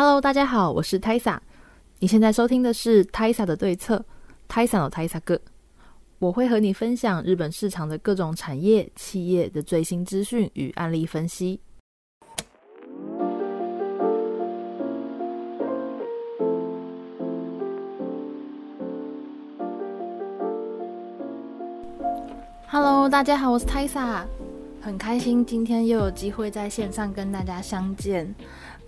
Hello，大家好，我是 Taisa。你现在收听的是 Taisa 的对策，Taisa 的 Taisa 哥。我会和你分享日本市场的各种产业、企业的最新资讯与案例分析。Hello，大家好，我是 Taisa，很开心今天又有机会在线上跟大家相见。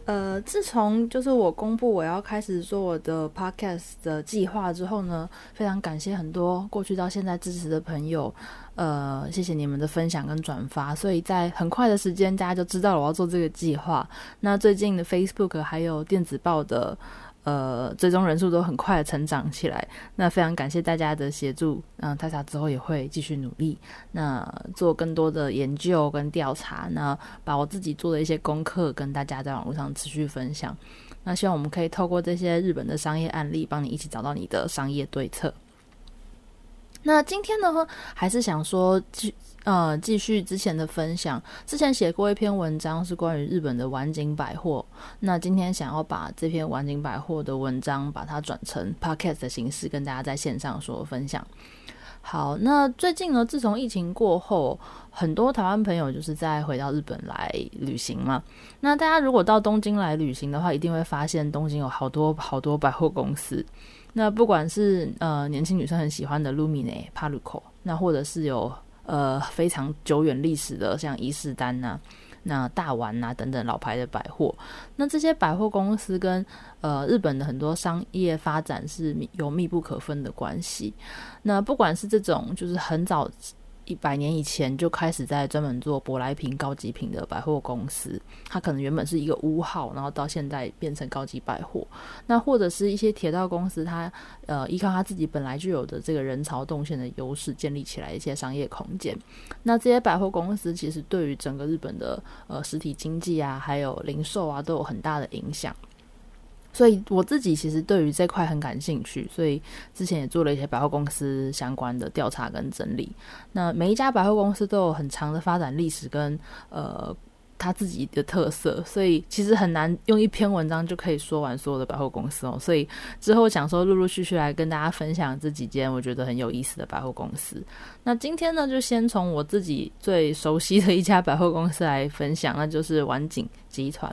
呃，自从就是我公布我要开始做我的 podcast 的计划之后呢，非常感谢很多过去到现在支持的朋友，呃，谢谢你们的分享跟转发，所以在很快的时间大家就知道了我要做这个计划。那最近的 Facebook 还有电子报的。呃，最终人数都很快的成长起来，那非常感谢大家的协助。嗯，大家之后也会继续努力，那做更多的研究跟调查，那把我自己做的一些功课跟大家在网络上持续分享。那希望我们可以透过这些日本的商业案例，帮你一起找到你的商业对策。那今天呢，还是想说继呃继续之前的分享。之前写过一篇文章是关于日本的晚景百货，那今天想要把这篇晚景百货的文章把它转成 podcast 的形式，跟大家在线上说分享。好，那最近呢，自从疫情过后，很多台湾朋友就是在回到日本来旅行嘛。那大家如果到东京来旅行的话，一定会发现东京有好多好多百货公司。那不管是呃年轻女生很喜欢的 Lumine、Paluco，那或者是有呃非常久远历史的像伊势丹呐、那大丸呐等等老牌的百货，那这些百货公司跟呃日本的很多商业发展是有密不可分的关系。那不管是这种就是很早。一百年以前就开始在专门做舶来品、高级品的百货公司，它可能原本是一个屋号，然后到现在变成高级百货。那或者是一些铁道公司，它呃依靠它自己本来就有的这个人潮动线的优势，建立起来一些商业空间。那这些百货公司其实对于整个日本的呃实体经济啊，还有零售啊，都有很大的影响。所以我自己其实对于这块很感兴趣，所以之前也做了一些百货公司相关的调查跟整理。那每一家百货公司都有很长的发展历史跟呃他自己的特色，所以其实很难用一篇文章就可以说完所有的百货公司哦。所以之后想说陆陆续续来跟大家分享这几间我觉得很有意思的百货公司。那今天呢，就先从我自己最熟悉的一家百货公司来分享，那就是晚景集团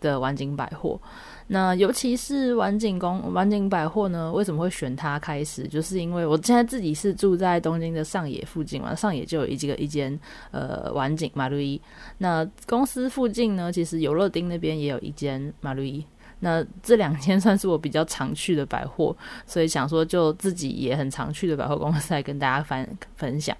的晚景百货。那尤其是晚景公晚景百货呢，为什么会选它开始？就是因为我现在自己是住在东京的上野附近嘛，上野就有一个一间呃晚景马路一。那公司附近呢，其实有乐町那边也有一间马路一。那这两间算是我比较常去的百货，所以想说就自己也很常去的百货公司来跟大家分分享。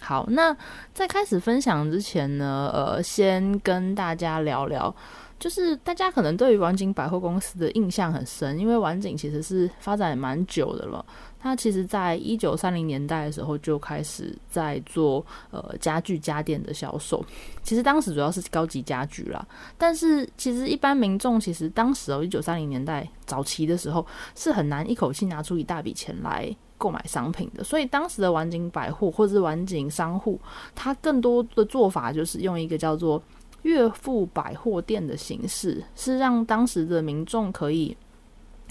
好，那在开始分享之前呢，呃，先跟大家聊聊。就是大家可能对于晚景百货公司的印象很深，因为晚景其实是发展蛮久的了。它其实在一九三零年代的时候就开始在做呃家具家电的销售，其实当时主要是高级家具啦。但是其实一般民众其实当时哦一九三零年代早期的时候是很难一口气拿出一大笔钱来购买商品的，所以当时的晚景百货或者是晚景商户，它更多的做法就是用一个叫做。月付百货店的形式是让当时的民众可以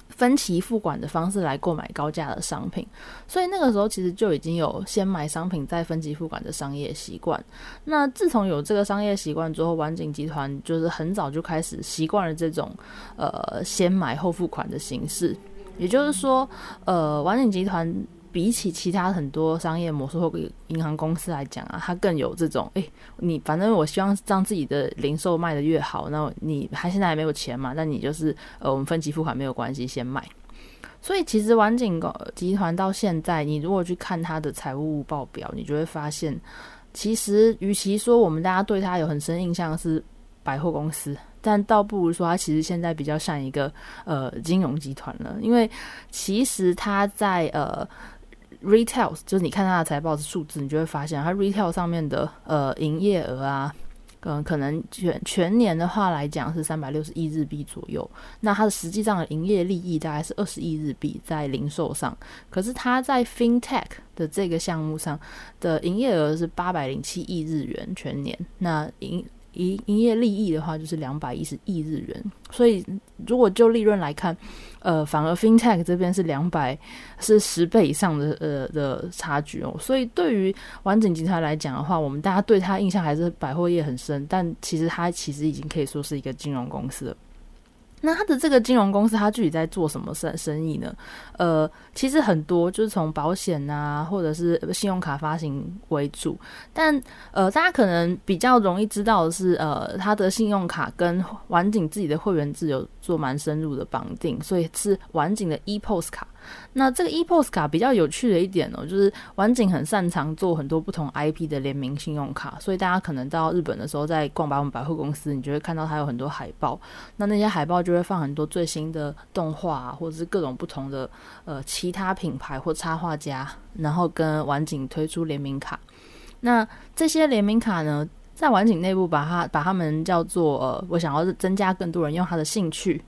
分期付款的方式来购买高价的商品，所以那个时候其实就已经有先买商品再分期付款的商业习惯。那自从有这个商业习惯之后，晚景集团就是很早就开始习惯了这种呃先买后付款的形式，也就是说，呃，晚景集团。比起其他很多商业模式或银行公司来讲啊，它更有这种，诶，你反正我希望让自己的零售卖的越好，那你还现在还没有钱嘛？那你就是呃，我们分期付款没有关系，先卖。所以其实晚景集团到现在，你如果去看它的财务报表，你就会发现，其实与其说我们大家对它有很深印象是百货公司，但倒不如说它其实现在比较像一个呃金融集团了，因为其实它在呃。Retail 就是你看它的财报的数字，你就会发现它 Retail 上面的呃营业额啊，嗯，可能全全年的话来讲是三百六十亿日币左右。那它的实际上的营业利益大概是二十亿日币在零售上，可是它在 FinTech 的这个项目上的营业额是八百零七亿日元全年。那营营营业利益的话，就是两百一十亿日元。所以如果就利润来看，呃，反而 FinTech 这边是两百，是十倍以上的呃的差距哦。所以对于完整集团来讲的话，我们大家对它印象还是百货业很深，但其实它其实已经可以说是一个金融公司了。那他的这个金融公司，他具体在做什么生生意呢？呃，其实很多就是从保险啊，或者是信用卡发行为主。但呃，大家可能比较容易知道的是，呃，他的信用卡跟晚景自己的会员制有做蛮深入的绑定，所以是晚景的 ePOS 卡。那这个 ePOS 卡比较有趣的一点哦，就是晚景很擅长做很多不同 IP 的联名信用卡，所以大家可能到日本的时候，在逛百货百货公司，你就会看到它有很多海报。那那些海报就会放很多最新的动画，啊或者是各种不同的呃其他品牌或插画家，然后跟晚景推出联名卡。那这些联名卡呢，在晚景内部把它把它们叫做呃，我想要增加更多人用它的兴趣。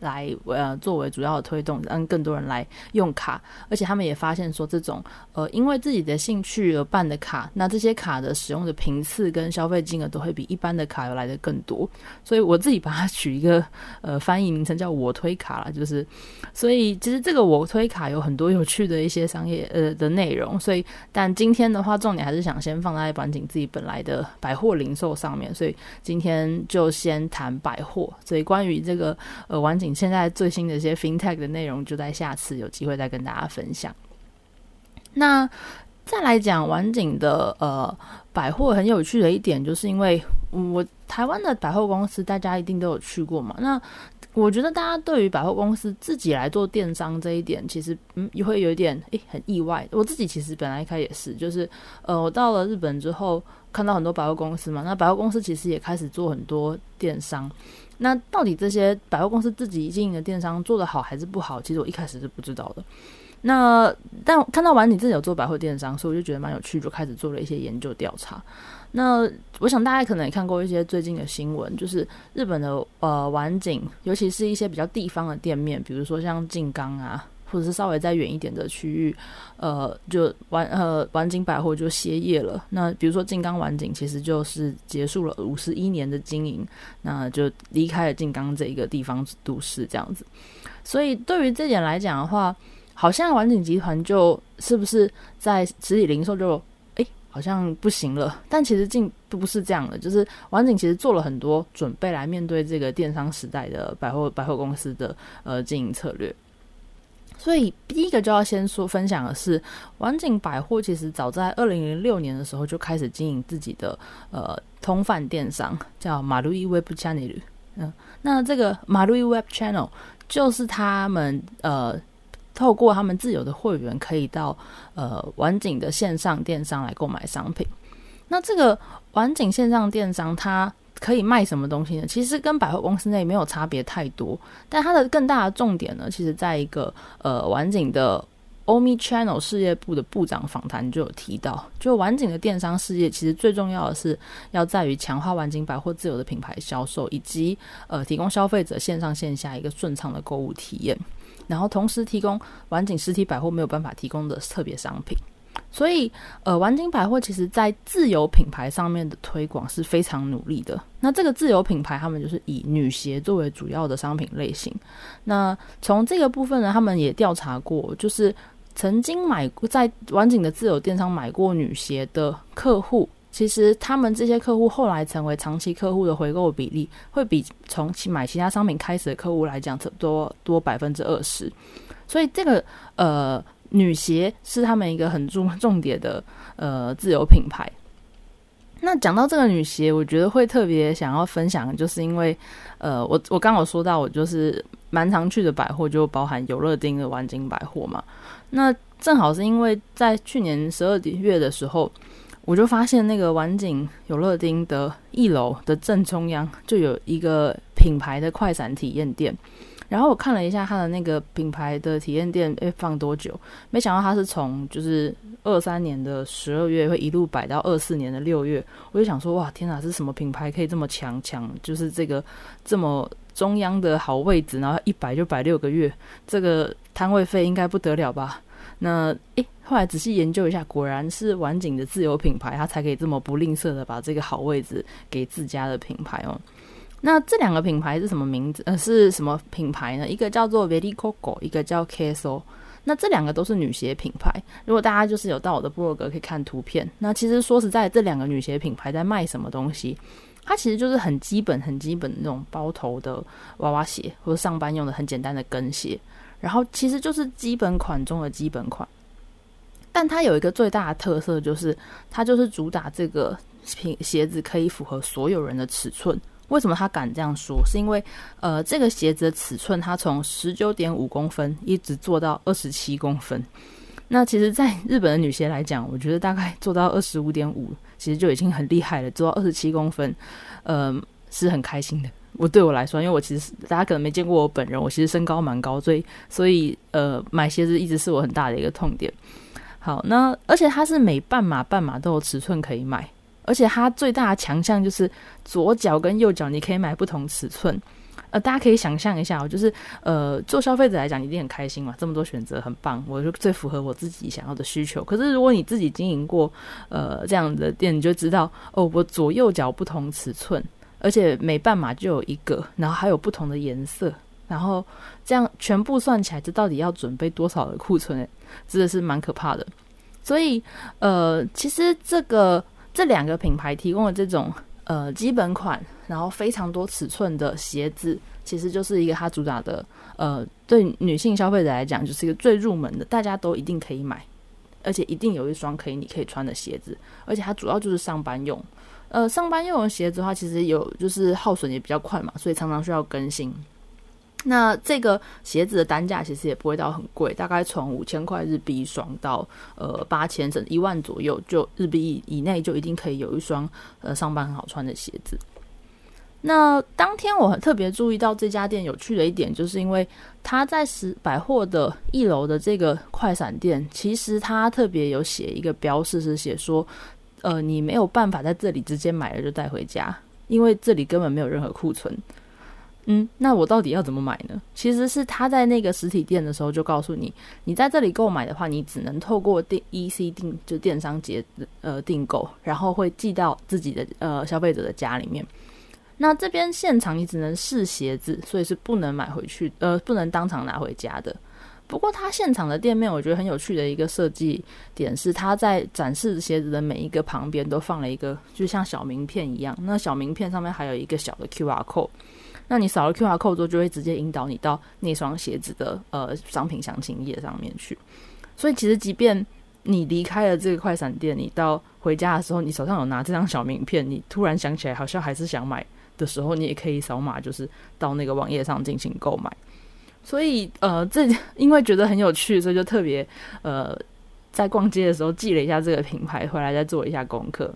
来呃作为主要的推动，让更多人来用卡，而且他们也发现说，这种呃因为自己的兴趣而办的卡，那这些卡的使用的频次跟消费金额都会比一般的卡要来的更多。所以我自己把它取一个呃翻译名称叫“我推卡”了，就是所以其实这个“我推卡”有很多有趣的一些商业呃的内容。所以但今天的话，重点还是想先放在板井自己本来的百货零售上面，所以今天就先谈百货。所以关于这个呃晚景。现在最新的一些 FinTech 的内容，就在下次有机会再跟大家分享。那再来讲晚景的呃百货，很有趣的一点，就是因为我台湾的百货公司，大家一定都有去过嘛。那我觉得大家对于百货公司自己来做电商这一点，其实嗯也会有一点诶很意外。我自己其实本来一开始也是，就是呃我到了日本之后，看到很多百货公司嘛，那百货公司其实也开始做很多电商。那到底这些百货公司自己经营的电商做得好还是不好？其实我一开始是不知道的。那但看到完你自己有做百货电商，所以我就觉得蛮有趣，就开始做了一些研究调查。那我想大家可能也看过一些最近的新闻，就是日本的呃晚景，尤其是一些比较地方的店面，比如说像静冈啊。或者是稍微再远一点的区域，呃，就晚呃晚景百货就歇业了。那比如说静冈晚景，其实就是结束了五十一年的经营，那就离开了静冈这一个地方都市这样子。所以对于这点来讲的话，好像晚景集团就是不是在实体零售就哎好像不行了？但其实并不是这样的，就是晚景其实做了很多准备来面对这个电商时代的百货百货公司的呃经营策略。所以第一个就要先说分享的是，晚景百货其实早在二零零六年的时候就开始经营自己的呃通贩电商，叫马路易 Web Channel。嗯，那这个马路易 Web Channel 就是他们呃透过他们自有的会员，可以到呃晚景的线上电商来购买商品。那这个晚景线上电商它。可以卖什么东西呢？其实跟百货公司内没有差别太多，但它的更大的重点呢，其实在一个呃完景的 Omi Channel 事业部的部长访谈就有提到，就完景的电商事业其实最重要的是要在于强化完景百货自有的品牌销售，以及呃提供消费者线上线下一个顺畅的购物体验，然后同时提供完景实体百货没有办法提供的特别商品。所以，呃，晚景百货其实在自有品牌上面的推广是非常努力的。那这个自有品牌，他们就是以女鞋作为主要的商品类型。那从这个部分呢，他们也调查过，就是曾经买过在晚景的自有电商买过女鞋的客户，其实他们这些客户后来成为长期客户的回购比例，会比从其买其他商品开始的客户来讲，多多百分之二十。所以这个，呃。女鞋是他们一个很重 重点的呃自有品牌。那讲到这个女鞋，我觉得会特别想要分享，就是因为呃，我我刚好说到，我就是蛮常去的百货，就包含游乐町的晚景百货嘛。那正好是因为在去年十二月的时候，我就发现那个晚景有乐町的一楼的正中央就有一个品牌的快闪体验店。然后我看了一下它的那个品牌的体验店，诶，放多久？没想到它是从就是二三年的十二月会一路摆到二四年的六月。我就想说，哇，天哪，是什么品牌可以这么强强？就是这个这么中央的好位置，然后一摆就摆六个月，这个摊位费应该不得了吧？那诶，后来仔细研究一下，果然是晚景的自有品牌，它才可以这么不吝啬的把这个好位置给自家的品牌哦。那这两个品牌是什么名字？呃，是什么品牌呢？一个叫做 Very Coco，一个叫 Keso。那这两个都是女鞋品牌。如果大家就是有到我的部落格可以看图片，那其实说实在，这两个女鞋品牌在卖什么东西？它其实就是很基本、很基本的那种包头的娃娃鞋，或者上班用的很简单的跟鞋。然后其实就是基本款中的基本款。但它有一个最大的特色，就是它就是主打这个品鞋子可以符合所有人的尺寸。为什么他敢这样说？是因为，呃，这个鞋子的尺寸，它从十九点五公分一直做到二十七公分。那其实，在 日本的女鞋来讲，我觉得大概做到二十五点五，其实就已经很厉害了。做到二十七公分，呃，是很开心的。我对我来说，因为我其实大家可能没见过我本人，我其实身高蛮高，所以所以呃，买鞋子一直是我很大的一个痛点。好，那而且它是每半码半码都有尺寸可以买。而且它最大的强项就是左脚跟右脚你可以买不同尺寸，呃，大家可以想象一下，就是呃，做消费者来讲一定很开心嘛，这么多选择很棒，我就最符合我自己想要的需求。可是如果你自己经营过呃这样的店，你就知道哦，我左右脚不同尺寸，而且每半码就有一个，然后还有不同的颜色，然后这样全部算起来，这到底要准备多少的库存？真的是蛮可怕的。所以呃，其实这个。这两个品牌提供的这种呃基本款，然后非常多尺寸的鞋子，其实就是一个它主打的呃，对女性消费者来讲，就是一个最入门的，大家都一定可以买，而且一定有一双可以你可以穿的鞋子，而且它主要就是上班用，呃，上班用的鞋子的话，其实有就是耗损也比较快嘛，所以常常需要更新。那这个鞋子的单价其实也不会到很贵，大概从五千块日币一双到呃八千甚至一万左右，就日币以内就一定可以有一双呃上班很好穿的鞋子。那当天我很特别注意到这家店有趣的一点，就是因为它在十百货的一楼的这个快闪店，其实它特别有写一个标示，是写说呃你没有办法在这里直接买了就带回家，因为这里根本没有任何库存。嗯，那我到底要怎么买呢？其实是他在那个实体店的时候就告诉你，你在这里购买的话，你只能透过订 EC 订，就电商节呃订购，然后会寄到自己的呃消费者的家里面。那这边现场你只能试鞋子，所以是不能买回去，呃，不能当场拿回家的。不过它现场的店面，我觉得很有趣的一个设计点是，它在展示鞋子的每一个旁边都放了一个，就像小名片一样。那小名片上面还有一个小的 QR code。那你扫了 QR code 之后，就会直接引导你到那双鞋子的呃商品详情页上面去。所以其实，即便你离开了这个快闪店，你到回家的时候，你手上有拿这张小名片，你突然想起来好像还是想买的时候，你也可以扫码，就是到那个网页上进行购买。所以呃，这因为觉得很有趣，所以就特别呃在逛街的时候记了一下这个品牌，回来再做一下功课。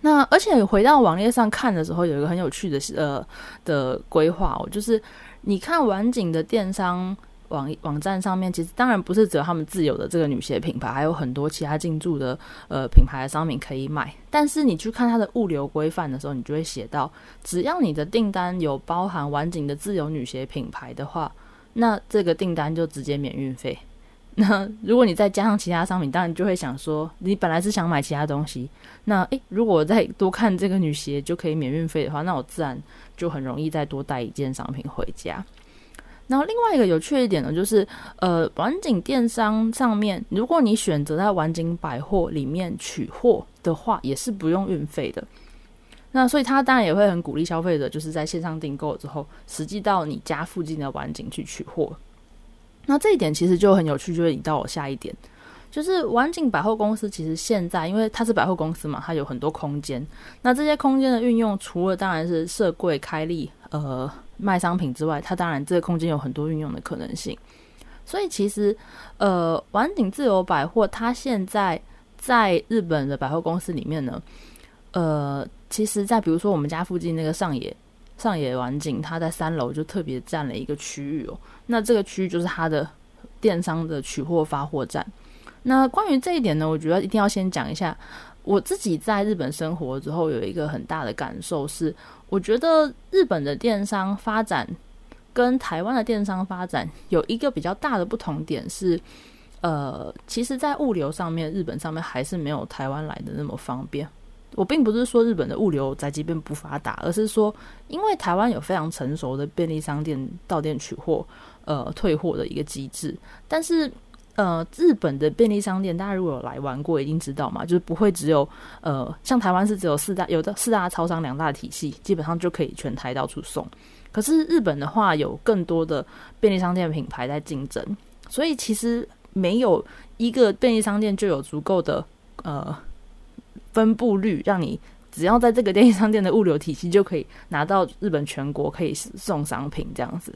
那而且回到网页上看的时候，有一个很有趣的呃的规划哦，就是你看晚景的电商网网站上面，其实当然不是只有他们自有的这个女鞋品牌，还有很多其他进驻的呃品牌的商品可以买。但是你去看它的物流规范的时候，你就会写到，只要你的订单有包含晚景的自有女鞋品牌的话，那这个订单就直接免运费。那如果你再加上其他商品，当然就会想说，你本来是想买其他东西，那诶，如果再多看这个女鞋就可以免运费的话，那我自然就很容易再多带一件商品回家。然后另外一个有趣一点呢，就是呃，晚景电商上面，如果你选择在晚景百货里面取货的话，也是不用运费的。那所以他当然也会很鼓励消费者，就是在线上订购之后，实际到你家附近的晚景去取货。那这一点其实就很有趣，就会引到我下一点，就是晚景百货公司其实现在，因为它是百货公司嘛，它有很多空间。那这些空间的运用，除了当然是设柜开立，呃，卖商品之外，它当然这个空间有很多运用的可能性。所以其实，呃，晚景自由百货它现在在日本的百货公司里面呢，呃，其实，在比如说我们家附近那个上野。上野晚景，它在三楼就特别占了一个区域哦。那这个区域就是它的电商的取货发货站。那关于这一点呢，我觉得一定要先讲一下。我自己在日本生活之后，有一个很大的感受是，我觉得日本的电商发展跟台湾的电商发展有一个比较大的不同点是，呃，其实，在物流上面，日本上面还是没有台湾来的那么方便。我并不是说日本的物流在即便不发达，而是说，因为台湾有非常成熟的便利商店到店取货、呃退货的一个机制，但是。呃，日本的便利商店，大家如果有来玩过，一定知道嘛，就是不会只有呃，像台湾是只有四大，有的四大超商两大体系，基本上就可以全台到处送。可是日本的话，有更多的便利商店品牌在竞争，所以其实没有一个便利商店就有足够的呃分布率，让你只要在这个便利商店的物流体系就可以拿到日本全国可以送商品这样子。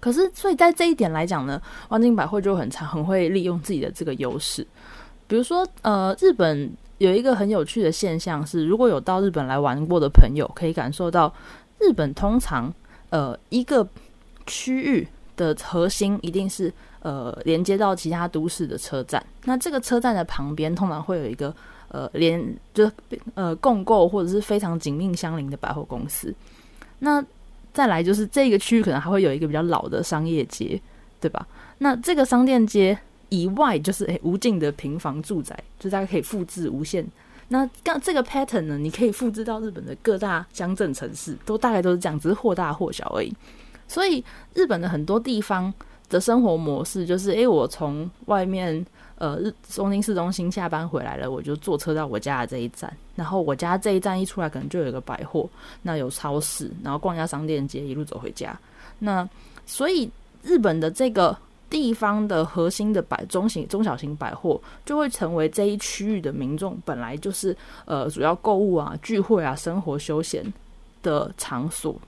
可是，所以在这一点来讲呢，万金百货就很常很会利用自己的这个优势。比如说，呃，日本有一个很有趣的现象是，如果有到日本来玩过的朋友，可以感受到，日本通常呃一个区域的核心一定是呃连接到其他都市的车站。那这个车站的旁边通常会有一个呃连就呃共购或者是非常紧密相邻的百货公司。那再来就是这个区域可能还会有一个比较老的商业街，对吧？那这个商店街以外就是诶无尽的平房住宅，就大家可以复制无限。那刚这个 pattern 呢，你可以复制到日本的各大乡镇城市，都大概都是这样，只是或大或小而已。所以日本的很多地方的生活模式就是，诶，我从外面。呃，日东京市中心下班回来了，我就坐车到我家的这一站，然后我家这一站一出来，可能就有一个百货，那有超市，然后逛一下商店街，一路走回家。那所以日本的这个地方的核心的百中型、中小型百货，就会成为这一区域的民众本来就是呃主要购物啊、聚会啊、生活休闲的场所。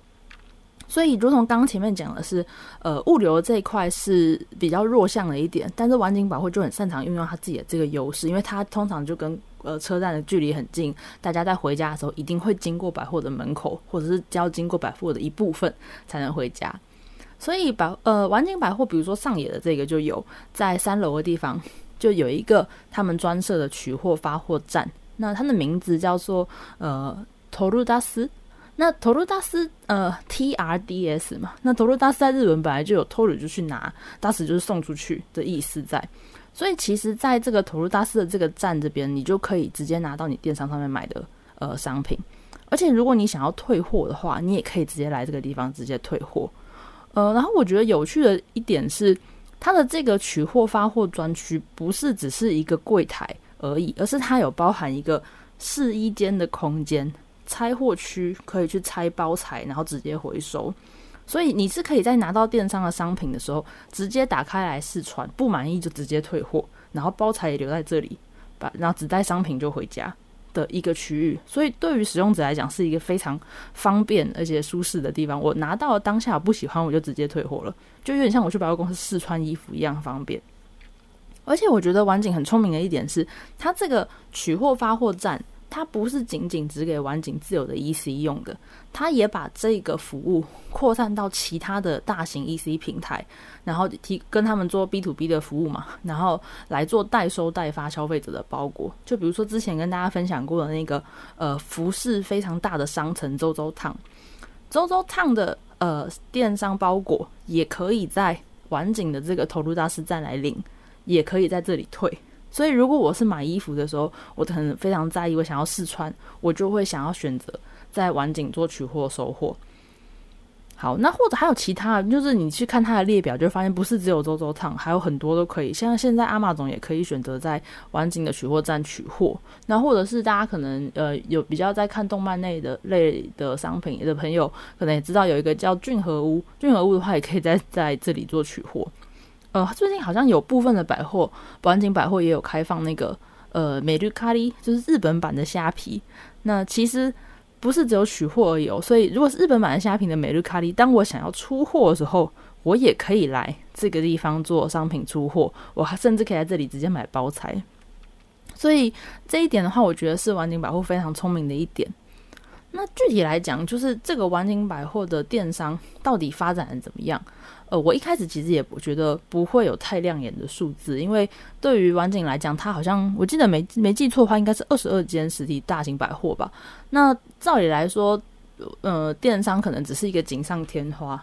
所以，如同刚前面讲的是，呃，物流这一块是比较弱项的一点，但是晚景百货就很擅长运用它自己的这个优势，因为它通常就跟呃车站的距离很近，大家在回家的时候一定会经过百货的门口，或者是要经过百货的一部分才能回家。所以，百呃晚景百货，比如说上野的这个就有在三楼的地方就有一个他们专设的取货发货站，那它的名字叫做呃投入大斯。那投入大师呃 T R D S 嘛，那投入大师在日文本来就有偷了就去拿，大师就是送出去的意思在，所以其实在这个投入大师的这个站这边，你就可以直接拿到你电商上面买的呃商品，而且如果你想要退货的话，你也可以直接来这个地方直接退货。呃，然后我觉得有趣的一点是，它的这个取货发货专区不是只是一个柜台而已，而是它有包含一个试衣间的空间。拆货区可以去拆包材，然后直接回收，所以你是可以在拿到电商的商品的时候，直接打开来试穿，不满意就直接退货，然后包材也留在这里，把然后只带商品就回家的一个区域。所以对于使用者来讲，是一个非常方便而且舒适的地方。我拿到当下不喜欢，我就直接退货了，就有点像我去百货公司试穿衣服一样方便。而且我觉得晚景很聪明的一点是，它这个取货发货站。它不是仅仅只给晚景自有的 EC 用的，它也把这个服务扩散到其他的大型 EC 平台，然后提跟他们做 B to B 的服务嘛，然后来做代收代发消费者的包裹。就比如说之前跟大家分享过的那个呃服饰非常大的商城周周烫，周周烫的呃电商包裹也可以在晚景的这个投入大师站来领，也可以在这里退。所以，如果我是买衣服的时候，我可能非常在意，我想要试穿，我就会想要选择在晚景做取货收货。好，那或者还有其他，就是你去看它的列表，就发现不是只有周周烫，还有很多都可以。像现在阿玛总也可以选择在晚景的取货站取货。那或者是大家可能呃有比较在看动漫类的类的商品的朋友，可能也知道有一个叫俊和屋，俊和屋的话也可以在在这里做取货。呃，最近好像有部分的百货，保安景百货也有开放那个呃美绿咖喱，就是日本版的虾皮。那其实不是只有取货而已哦，所以如果是日本版的虾皮的美绿咖喱，当我想要出货的时候，我也可以来这个地方做商品出货，我还甚至可以在这里直接买包材。所以这一点的话，我觉得是晚景百货非常聪明的一点。那具体来讲，就是这个晚景百货的电商到底发展的怎么样？呃，我一开始其实也不觉得不会有太亮眼的数字，因为对于晚景来讲，它好像我记得没没记错的话，应该是二十二间实体大型百货吧。那照理来说，呃，电商可能只是一个锦上添花，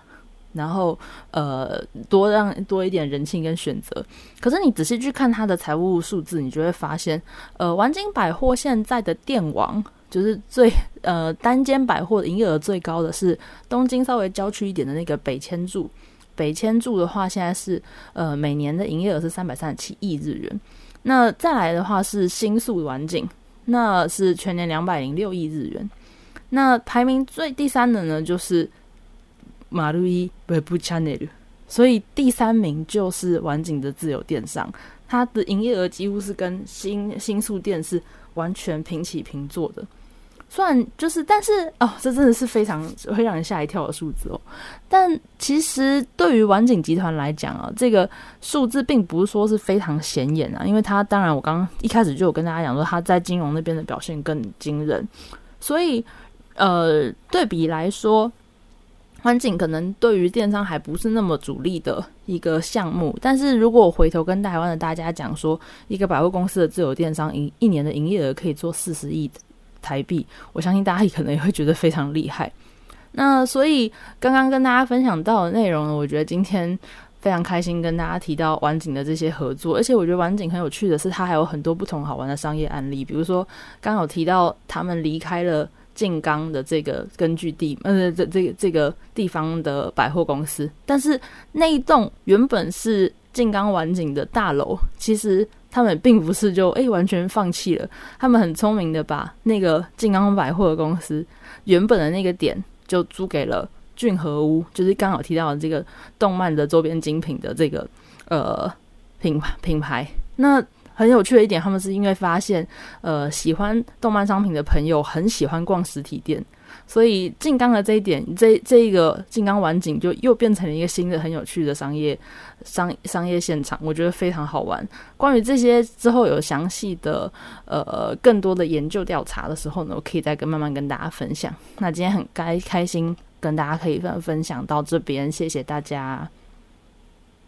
然后呃多让多一点人性跟选择。可是你仔细去看它的财务数字，你就会发现，呃，玩景百货现在的电网就是最呃单间百货营业额最高的是东京稍微郊区一点的那个北千住。北千住的话，现在是呃每年的营业额是三百三十七亿日元。那再来的话是新宿晚景，那是全年两百零六亿日元。那排名最第三的呢，就是马路一 Web Channel，所以第三名就是晚景的自由电商，它的营业额几乎是跟新新宿店是完全平起平坐的。虽然就是，但是哦，这真的是非常会让人吓一跳的数字哦。但其实对于晚景集团来讲啊，这个数字并不是说是非常显眼啊，因为它当然我刚刚一开始就有跟大家讲说，它在金融那边的表现更惊人，所以。呃，对比来说，环境可能对于电商还不是那么主力的一个项目。但是如果我回头跟台湾的大家讲说，一个百货公司的自有电商一一年的营业额可以做四十亿的台币，我相信大家可能也会觉得非常厉害。那所以刚刚跟大家分享到的内容呢，我觉得今天非常开心跟大家提到晚景的这些合作，而且我觉得晚景很有趣的是，它还有很多不同好玩的商业案例，比如说刚好提到他们离开了。静冈的这个根据地，呃，这这个这个地方的百货公司，但是那一栋原本是静冈晚景的大楼，其实他们并不是就诶完全放弃了，他们很聪明的把那个静冈百货的公司原本的那个点就租给了俊和屋，就是刚好提到的这个动漫的周边精品的这个呃品牌品牌，那。很有趣的一点，他们是因为发现，呃，喜欢动漫商品的朋友很喜欢逛实体店，所以静冈的这一点，这这一个静冈晚景就又变成了一个新的很有趣的商业商商业现场，我觉得非常好玩。关于这些之后有详细的呃更多的研究调查的时候呢，我可以再跟慢慢跟大家分享。那今天很开开心跟大家可以分分享到这边，谢谢大家。